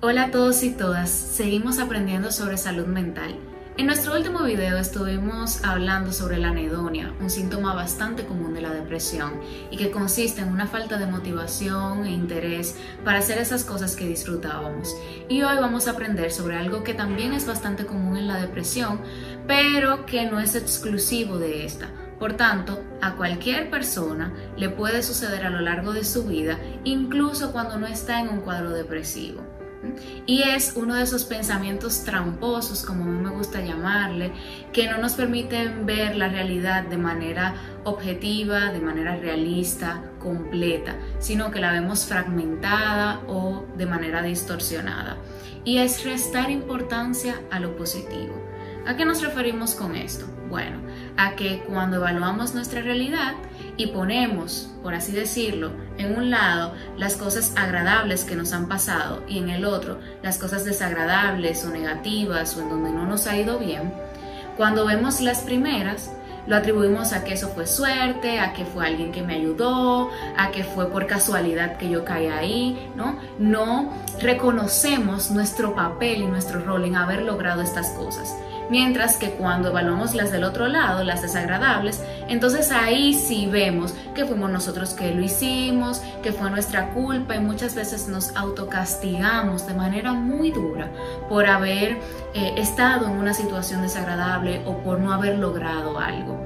Hola a todos y todas, seguimos aprendiendo sobre salud mental. En nuestro último video estuvimos hablando sobre la anedonia, un síntoma bastante común de la depresión y que consiste en una falta de motivación e interés para hacer esas cosas que disfrutábamos. Y hoy vamos a aprender sobre algo que también es bastante común en la depresión, pero que no es exclusivo de esta. Por tanto, a cualquier persona le puede suceder a lo largo de su vida, incluso cuando no está en un cuadro depresivo. Y es uno de esos pensamientos tramposos, como a mí me gusta llamarle, que no nos permiten ver la realidad de manera objetiva, de manera realista, completa, sino que la vemos fragmentada o de manera distorsionada. Y es restar importancia a lo positivo. ¿A qué nos referimos con esto? Bueno, a que cuando evaluamos nuestra realidad y ponemos, por así decirlo, en un lado las cosas agradables que nos han pasado y en el otro las cosas desagradables o negativas o en donde no nos ha ido bien, cuando vemos las primeras, lo atribuimos a que eso fue suerte, a que fue alguien que me ayudó, a que fue por casualidad que yo caí ahí, ¿no? No reconocemos nuestro papel y nuestro rol en haber logrado estas cosas. Mientras que cuando evaluamos las del otro lado, las desagradables, entonces ahí sí vemos que fuimos nosotros que lo hicimos, que fue nuestra culpa y muchas veces nos autocastigamos de manera muy dura por haber eh, estado en una situación desagradable o por no haber logrado algo.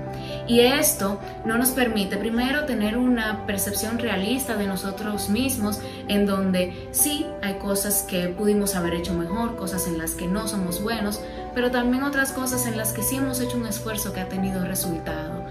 Y esto no nos permite primero tener una percepción realista de nosotros mismos en donde sí hay cosas que pudimos haber hecho mejor, cosas en las que no somos buenos, pero también otras cosas en las que sí hemos hecho un esfuerzo que ha tenido resultado.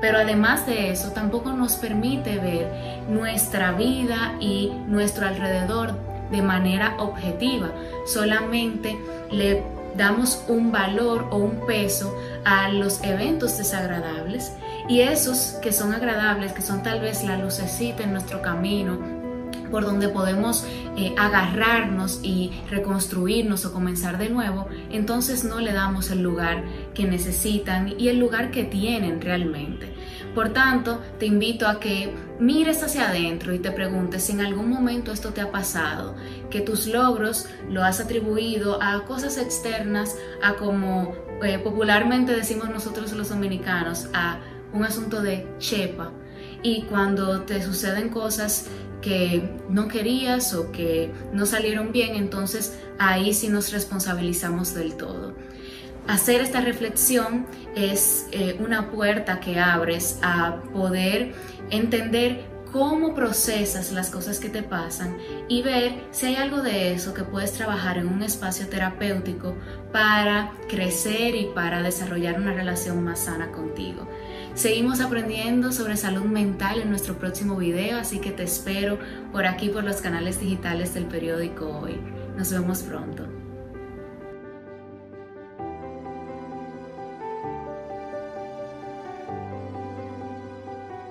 Pero además de eso, tampoco nos permite ver nuestra vida y nuestro alrededor de manera objetiva, solamente le damos un valor o un peso a los eventos desagradables y esos que son agradables, que son tal vez la lucecita en nuestro camino, por donde podemos eh, agarrarnos y reconstruirnos o comenzar de nuevo, entonces no le damos el lugar que necesitan y el lugar que tienen realmente. Por tanto, te invito a que mires hacia adentro y te preguntes si en algún momento esto te ha pasado, que tus logros lo has atribuido a cosas externas, a como eh, popularmente decimos nosotros los dominicanos, a un asunto de chepa. Y cuando te suceden cosas que no querías o que no salieron bien, entonces ahí sí nos responsabilizamos del todo. Hacer esta reflexión es eh, una puerta que abres a poder entender cómo procesas las cosas que te pasan y ver si hay algo de eso que puedes trabajar en un espacio terapéutico para crecer y para desarrollar una relación más sana contigo. Seguimos aprendiendo sobre salud mental en nuestro próximo video, así que te espero por aquí por los canales digitales del periódico Hoy. Nos vemos pronto.